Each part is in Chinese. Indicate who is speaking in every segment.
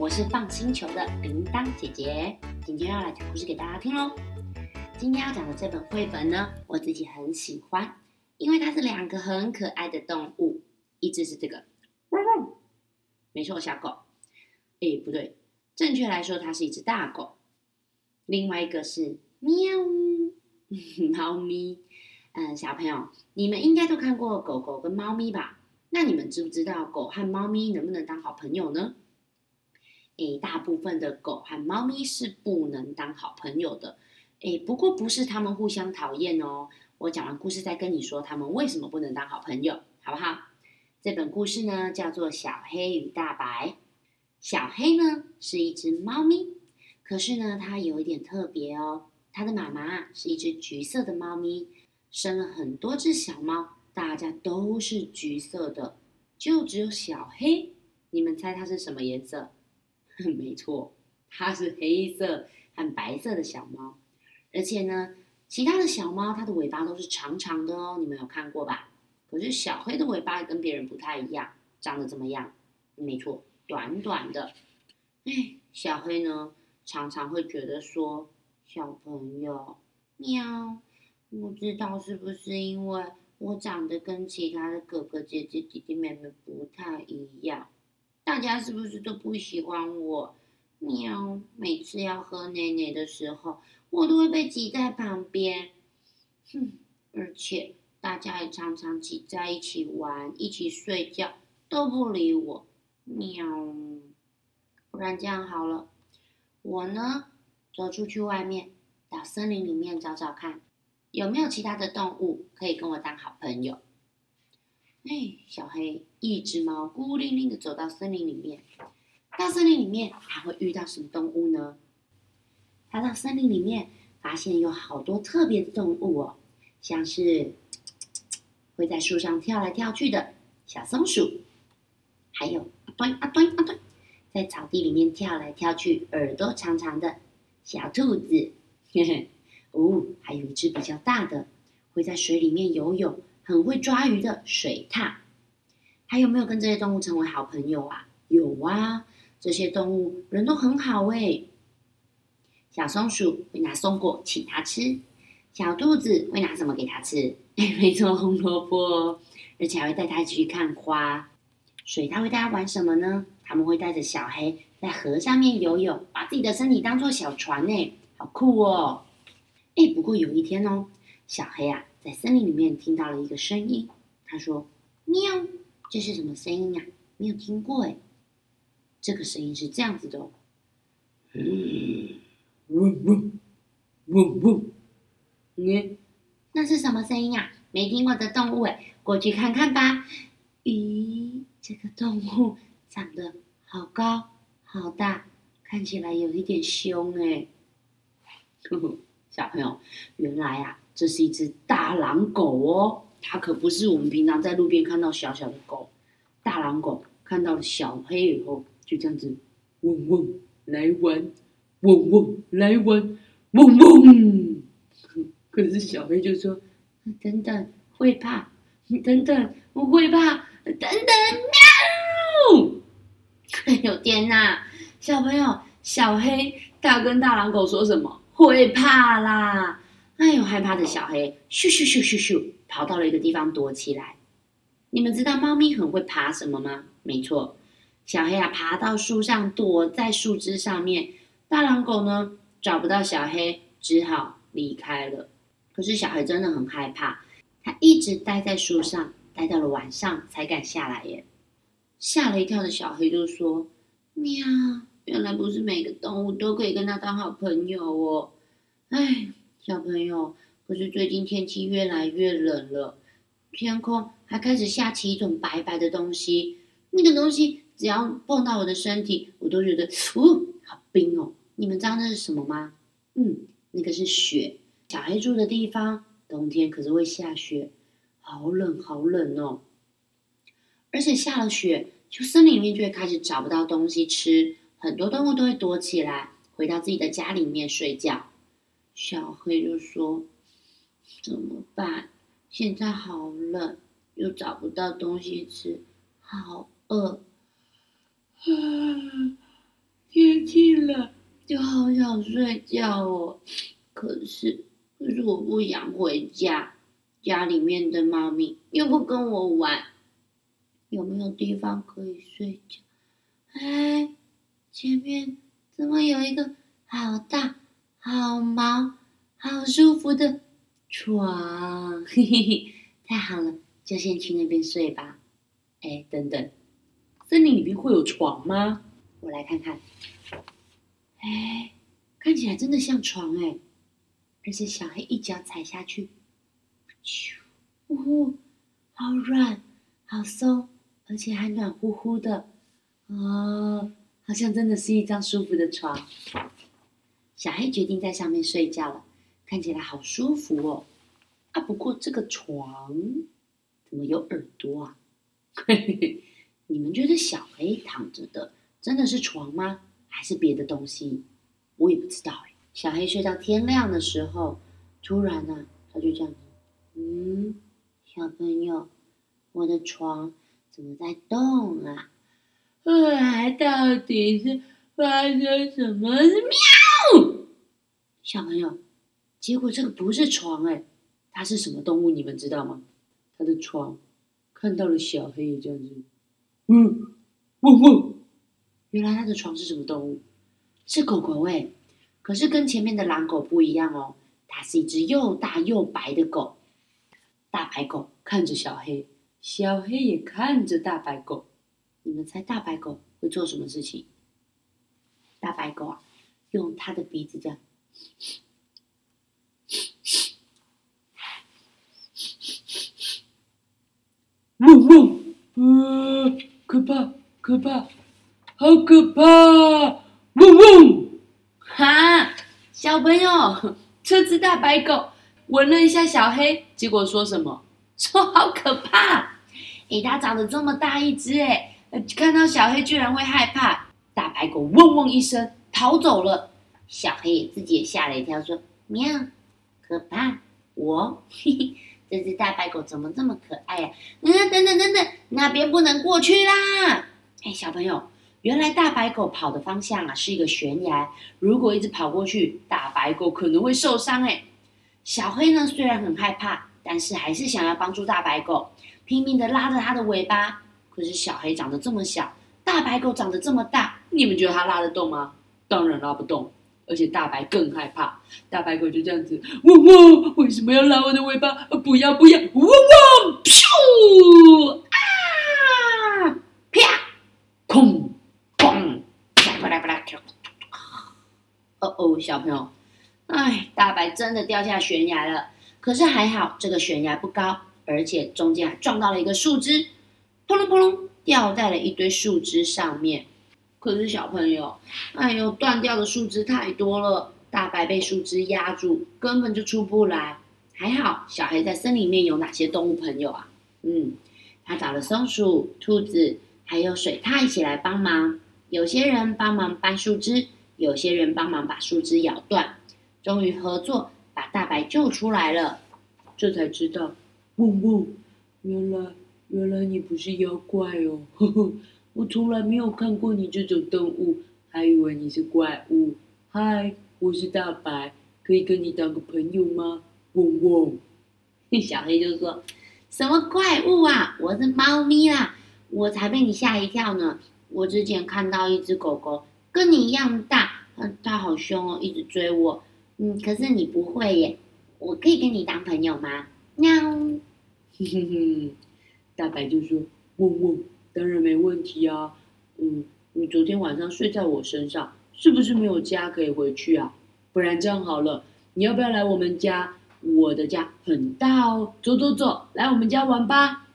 Speaker 1: 我是放星球的铃铛姐姐，今天要来讲故事给大家听喽。今天要讲的这本绘本呢，我自己很喜欢，因为它是两个很可爱的动物，一只是这个，汪汪，没错，小狗。哎，不对，正确来说它是一只大狗。另外一个是喵，猫咪。嗯，小朋友，你们应该都看过狗狗跟猫咪吧？那你们知不知道狗和猫咪能不能当好朋友呢？诶，大部分的狗和猫咪是不能当好朋友的。诶，不过不是他们互相讨厌哦。我讲完故事再跟你说他们为什么不能当好朋友，好不好？这本故事呢叫做《小黑与大白》。小黑呢是一只猫咪，可是呢它有一点特别哦。它的妈妈是一只橘色的猫咪，生了很多只小猫，大家都是橘色的，就只有小黑。你们猜它是什么颜色？没错，它是黑色和白色的小猫，而且呢，其他的小猫它的尾巴都是长长的哦，你们有看过吧？可是小黑的尾巴跟别人不太一样，长得怎么样？没错，短短的。哎，小黑呢，常常会觉得说，小朋友，喵，不知道是不是因为我长得跟其他的哥哥姐姐、弟弟妹妹不太一样。大家是不是都不喜欢我？喵！每次要喝奶奶的时候，我都会被挤在旁边。哼！而且大家也常常挤在一起玩、一起睡觉，都不理我。喵！不然这样好了，我呢，走出去外面，到森林里面找找看，有没有其他的动物可以跟我当好朋友。哎，小黑，一只猫孤零零的走到森林里面。到森林里面，它会遇到什么动物呢？它到森林里面，发现有好多特别的动物哦，像是会在树上跳来跳去的小松鼠，还有啊墩啊墩啊墩，在草地里面跳来跳去、耳朵长长的小兔子，嘿嘿，哦，还有一只比较大的，会在水里面游泳。很会抓鱼的水獭，还有没有跟这些动物成为好朋友啊？有啊，这些动物人都很好哎。小松鼠会拿松果请它吃，小兔子会拿什么给它吃？没错，红萝卜，而且还会带它一起去看花。水獭会带它玩什么呢？他们会带着小黑在河上面游泳，把自己的身体当做小船呢，好酷哦！哎，不过有一天哦，小黑啊。在森林里面听到了一个声音，他说：“喵，这是什么声音啊？没有听过哎。这个声音是这样子的，嗯，嗡嗡嗡嗡，嗯，那是什么声音啊？没听过的动物哎，过去看看吧。咦，这个动物长得好高好大，看起来有一点凶哎。小朋友，原来啊。”这是一只大狼狗哦，它可不是我们平常在路边看到小小的狗。大狼狗看到了小黑以后，就这样子，嗡嗡来玩，嗡嗡来玩，嗡嗡。可是小黑就说：“等等，会怕，等等，我会怕，等等，喵！” 哎呦天哪，小朋友，小黑他跟大狼狗说什么？会怕啦。哎呦，害怕的小黑咻咻咻咻咻跑到了一个地方躲起来。你们知道猫咪很会爬什么吗？没错，小黑啊爬到树上躲在树枝上面。大狼狗呢找不到小黑，只好离开了。可是小黑真的很害怕，它一直待在树上，待到了晚上才敢下来耶。吓了一跳的小黑就说：“喵，原来不是每个动物都可以跟它当好朋友哦。”哎。小朋友，可是最近天气越来越冷了，天空还开始下起一种白白的东西。那个东西只要碰到我的身体，我都觉得，哦，好冰哦！你们知道那是什么吗？嗯，那个是雪。小黑住的地方，冬天可是会下雪，好冷好冷哦。而且下了雪，就森林里面就会开始找不到东西吃，很多动物都会躲起来，回到自己的家里面睡觉。小黑就说：“怎么办？现在好冷，又找不到东西吃，好饿。啊天气冷，就好想睡觉哦。可是，可是我不想回家，家里面的猫咪又不跟我玩，有没有地方可以睡觉？哎，前面怎么有一个好大、好毛、好舒服的床？嘿嘿嘿，太好了，就先去那边睡吧。哎，等等，森林里面会有床吗？我来看看。哎，看起来真的像床哎，而且小黑一脚踩下去，咻，呜，好软，好松，而且还暖乎乎的。哦，好像真的是一张舒服的床。小黑决定在上面睡觉了，看起来好舒服哦。啊，不过这个床怎么有耳朵啊？你们觉得小黑躺着的真的是床吗？还是别的东西？我也不知道哎。小黑睡到天亮的时候，突然呢，他就这样子，嗯，小朋友，我的床怎么在动啊？后来，到底是发生什么？喵！小朋友，结果这个不是床哎，它是什么动物？你们知道吗？它的床。看到了小黑这样子，嗯，汪汪，原来它的床是什么动物？是狗狗哎，可是跟前面的狼狗不一样哦，它是一只又大又白的狗。大白狗看着小黑，小黑也看着大白狗。你们猜大白狗会做什么事情？大白狗啊，用它的鼻子这样。嗡嗡，呃，可怕，可怕，好可怕！嗡嗡，哈，小朋友，这只大白狗闻了一下小黑，结果说什么？说好可怕！诶，它长得这么大一只，诶，看到小黑居然会害怕。大白狗嗡嗡一声逃走了，小黑也自己也吓了一跳，说喵，可怕，我，嘿嘿。这只大白狗怎么这么可爱呀？嗯，等等等等，那边不能过去啦！哎，小朋友，原来大白狗跑的方向啊是一个悬崖，如果一直跑过去，大白狗可能会受伤。哎，小黑呢虽然很害怕，但是还是想要帮助大白狗，拼命的拉着它的尾巴。可是小黑长得这么小，大白狗长得这么大，你们觉得它拉得动吗？当然拉不动。而且大白更害怕，大白狗就这样子，汪汪！为什么要拉我的尾巴？不要不要！汪汪！噗！啊！啪！空！砰！不啦不啦！哦哦，小朋友，哎，大白真的掉下悬崖了。可是还好，这个悬崖不高，而且中间还撞到了一个树枝，扑隆扑隆，掉在了一堆树枝上面。可是小朋友，哎呦，断掉的树枝太多了，大白被树枝压住，根本就出不来。还好，小黑在森林里面有哪些动物朋友啊？嗯，他找了松鼠、兔子，还有水獭一起来帮忙。有些人帮忙搬树枝，有些人帮忙把树枝咬断。终于合作把大白救出来了。这才知道，嗡嗡，原来原来你不是妖怪哦，呵呵。我从来没有看过你这种动物，还以为你是怪物。嗨，我是大白，可以跟你当个朋友吗？汪汪。小黑就说：“什么怪物啊？我是猫咪啦，我才被你吓一跳呢。我之前看到一只狗狗，跟你一样大，嗯，它好凶哦，一直追我。嗯，可是你不会耶，我可以跟你当朋友吗？喵。哼哼哼，大白就说：嗡嗡。”当然没问题啊，嗯，你昨天晚上睡在我身上，是不是没有家可以回去啊？不然这样好了，你要不要来我们家？我的家很大哦，走走走，来我们家玩吧。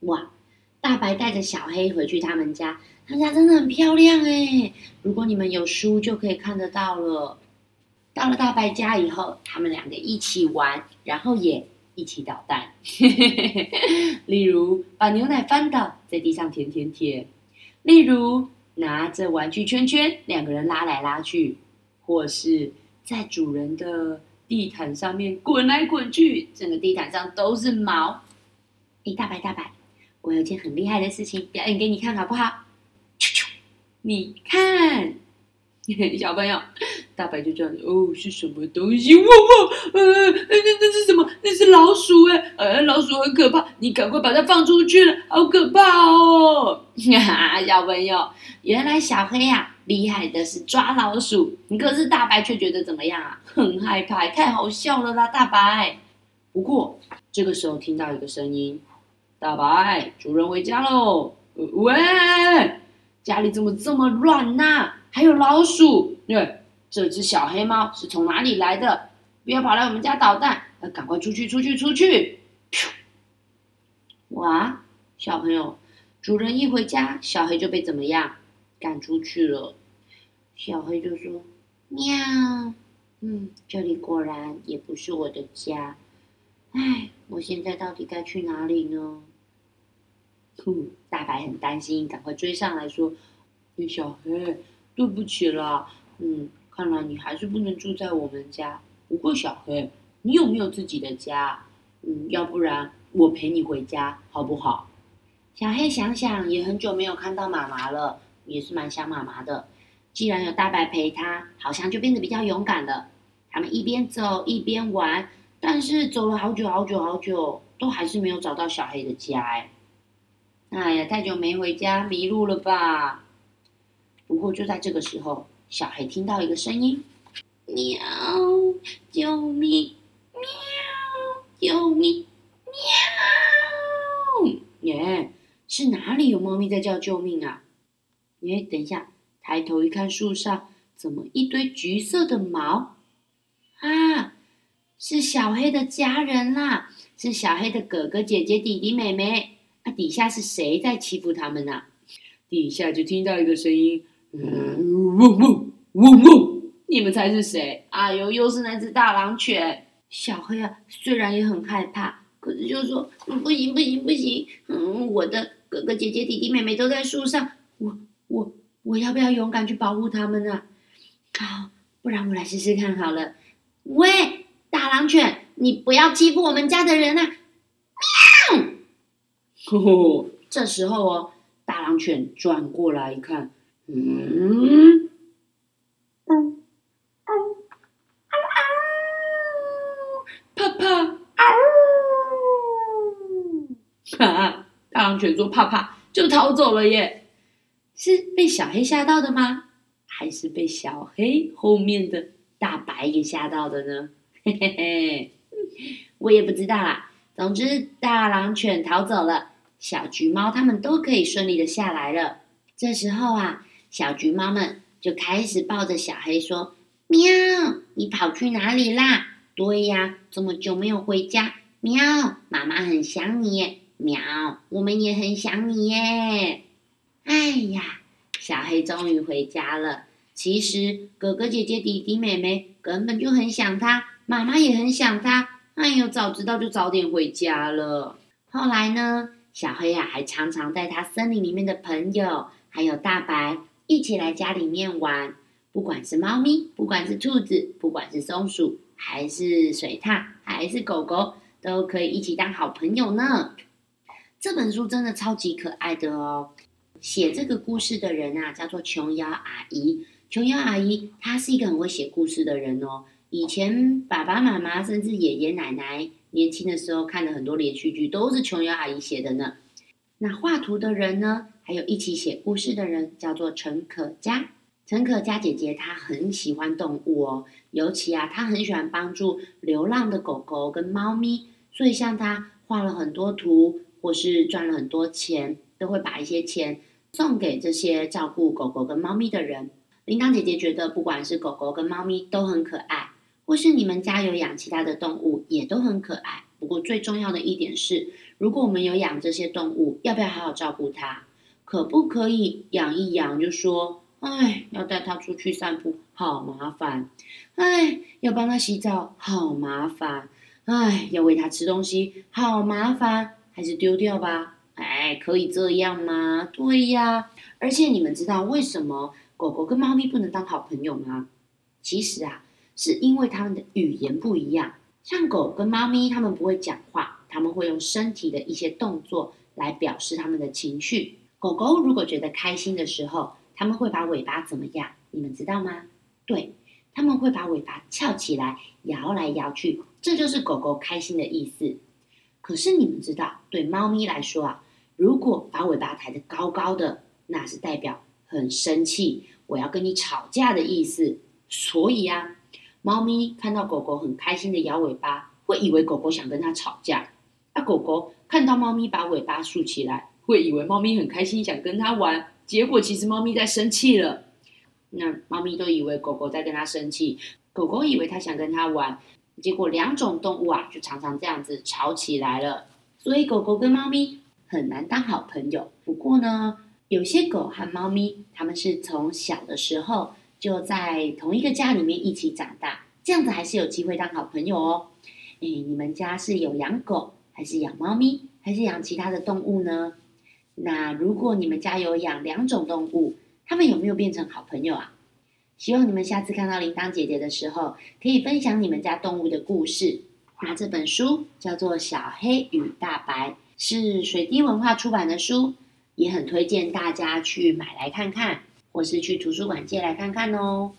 Speaker 1: 哇，大白带着小黑回去他们家，他家真的很漂亮哎。如果你们有书就可以看得到了。到了大白家以后，他们两个一起玩，然后也。一起捣蛋，例如把牛奶翻倒在地上舔舔舔，例如拿着玩具圈圈两个人拉来拉去，或是在主人的地毯上面滚来滚去，整个地毯上都是毛。哎，大白大白，我有件很厉害的事情表演给你看好不好？你看。小朋友，大白就这样哦，是什么东西？哇哇，呃，那那是什么？那是老鼠哎，呃，老鼠很可怕，你赶快把它放出去了，好可怕哦！小朋友，原来小黑呀，厉害的是抓老鼠，你可是大白却觉得怎么样啊？很害怕，太好笑了啦，大白。不过这个时候听到一个声音，大白，主人回家喽。喂，家里怎么这么乱呐？还有老鼠，对，这只小黑猫是从哪里来的？不要跑来我们家捣蛋，要赶快出去，出去，出去！哇，小朋友，主人一回家，小黑就被怎么样？赶出去了。小黑就说：“喵，嗯，这里果然也不是我的家。哎，我现在到底该去哪里呢？”哼，大白很担心，赶快追上来说：“小黑。”对不起啦，嗯，看来你还是不能住在我们家。不过小黑，你有没有自己的家？嗯，要不然我陪你回家好不好？小黑想想，也很久没有看到妈妈了，也是蛮想妈妈的。既然有大白陪他，好像就变得比较勇敢了。他们一边走一边玩，但是走了好久好久好久，都还是没有找到小黑的家。哎，哎呀，太久没回家，迷路了吧？不过就在这个时候，小黑听到一个声音：“喵，救命！喵，救命！喵！”耶，是哪里有猫咪在叫救命啊？耶，等一下，抬头一看，树上怎么一堆橘色的毛？啊，是小黑的家人啦，是小黑的哥哥、姐姐、弟弟、妹妹。啊，底下是谁在欺负他们呢？底下就听到一个声音。嗡嗡嗡嗡！你们猜是谁？哎呦，又是那只大狼犬。小黑啊，虽然也很害怕，可是就说不行不行不行。嗯，我的哥哥姐姐弟弟妹妹都在树上，我我我要不要勇敢去保护他们呢？好，不然我来试试看好了。喂，大狼犬，你不要欺负我们家的人啊！喵！吼吼，这时候哦，大狼犬转过来一看。嗯，嗯，嗯，怕怕，哈！大狼犬说怕怕就逃走了耶，是被小黑吓到的吗？还是被小黑后面的大白给吓到的呢？嘿嘿嘿，我也不知道啦。总之，大狼犬逃走了，小橘猫它们都可以顺利的下来了。这时候啊。小橘猫们就开始抱着小黑说：“喵，你跑去哪里啦？对呀，这么久没有回家。喵，妈妈很想你。喵，我们也很想你耶。哎呀，小黑终于回家了。其实哥哥姐姐、弟弟妹妹根本就很想他，妈妈也很想他。哎呦，早知道就早点回家了。后来呢，小黑呀还常常带他森林里面的朋友，还有大白。”一起来家里面玩，不管是猫咪，不管是兔子，不管是松鼠，还是水獭，还是狗狗，都可以一起当好朋友呢。这本书真的超级可爱的哦。写这个故事的人啊，叫做琼瑶阿姨。琼瑶阿姨她是一个很会写故事的人哦。以前爸爸妈妈甚至爷爷奶奶年轻的时候看的很多连续剧，都是琼瑶阿姨写的呢。那画图的人呢？还有一起写故事的人叫做陈可嘉。陈可嘉姐姐她很喜欢动物哦，尤其啊，她很喜欢帮助流浪的狗狗跟猫咪。所以像她画了很多图，或是赚了很多钱，都会把一些钱送给这些照顾狗狗跟猫咪的人。铃铛姐姐觉得，不管是狗狗跟猫咪都很可爱，或是你们家有养其他的动物也都很可爱。不过最重要的一点是，如果我们有养这些动物，要不要好好照顾它？可不可以养一养就说，哎，要带它出去散步，好麻烦；哎，要帮它洗澡，好麻烦；哎，要喂它吃东西，好麻烦。还是丢掉吧？哎，可以这样吗？对呀。而且你们知道为什么狗狗跟猫咪不能当好朋友吗？其实啊，是因为它们的语言不一样。像狗跟猫咪，它们不会讲话，它们会用身体的一些动作来表示它们的情绪。狗狗如果觉得开心的时候，他们会把尾巴怎么样？你们知道吗？对，他们会把尾巴翘起来，摇来摇去，这就是狗狗开心的意思。可是你们知道，对猫咪来说啊，如果把尾巴抬得高高的，那是代表很生气，我要跟你吵架的意思。所以啊，猫咪看到狗狗很开心的摇尾巴，会以为狗狗想跟它吵架。那狗狗看到猫咪把尾巴竖起来，会以为猫咪很开心想跟它玩。结果其实猫咪在生气了，那猫咪都以为狗狗在跟它生气，狗狗以为它想跟它玩，结果两种动物啊就常常这样子吵起来了。所以狗狗跟猫咪很难当好朋友。不过呢，有些狗和猫咪，它们是从小的时候就在同一个家里面一起长大，这样子还是有机会当好朋友哦。诶，你们家是有养狗，还是养猫咪，还是养其他的动物呢？那如果你们家有养两种动物，他们有没有变成好朋友啊？希望你们下次看到铃铛姐姐的时候，可以分享你们家动物的故事。那这本书叫做《小黑与大白》，是水滴文化出版的书，也很推荐大家去买来看看，或是去图书馆借来看看哦。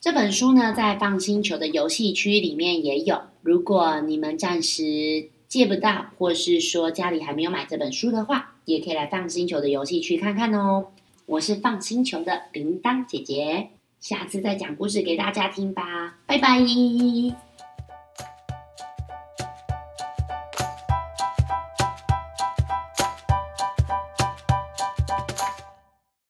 Speaker 1: 这本书呢，在放星球的游戏区里面也有。如果你们暂时借不到，或是说家里还没有买这本书的话，也可以来放星球的游戏区看看哦。我是放星球的铃铛姐姐，下次再讲故事给大家听吧，拜拜。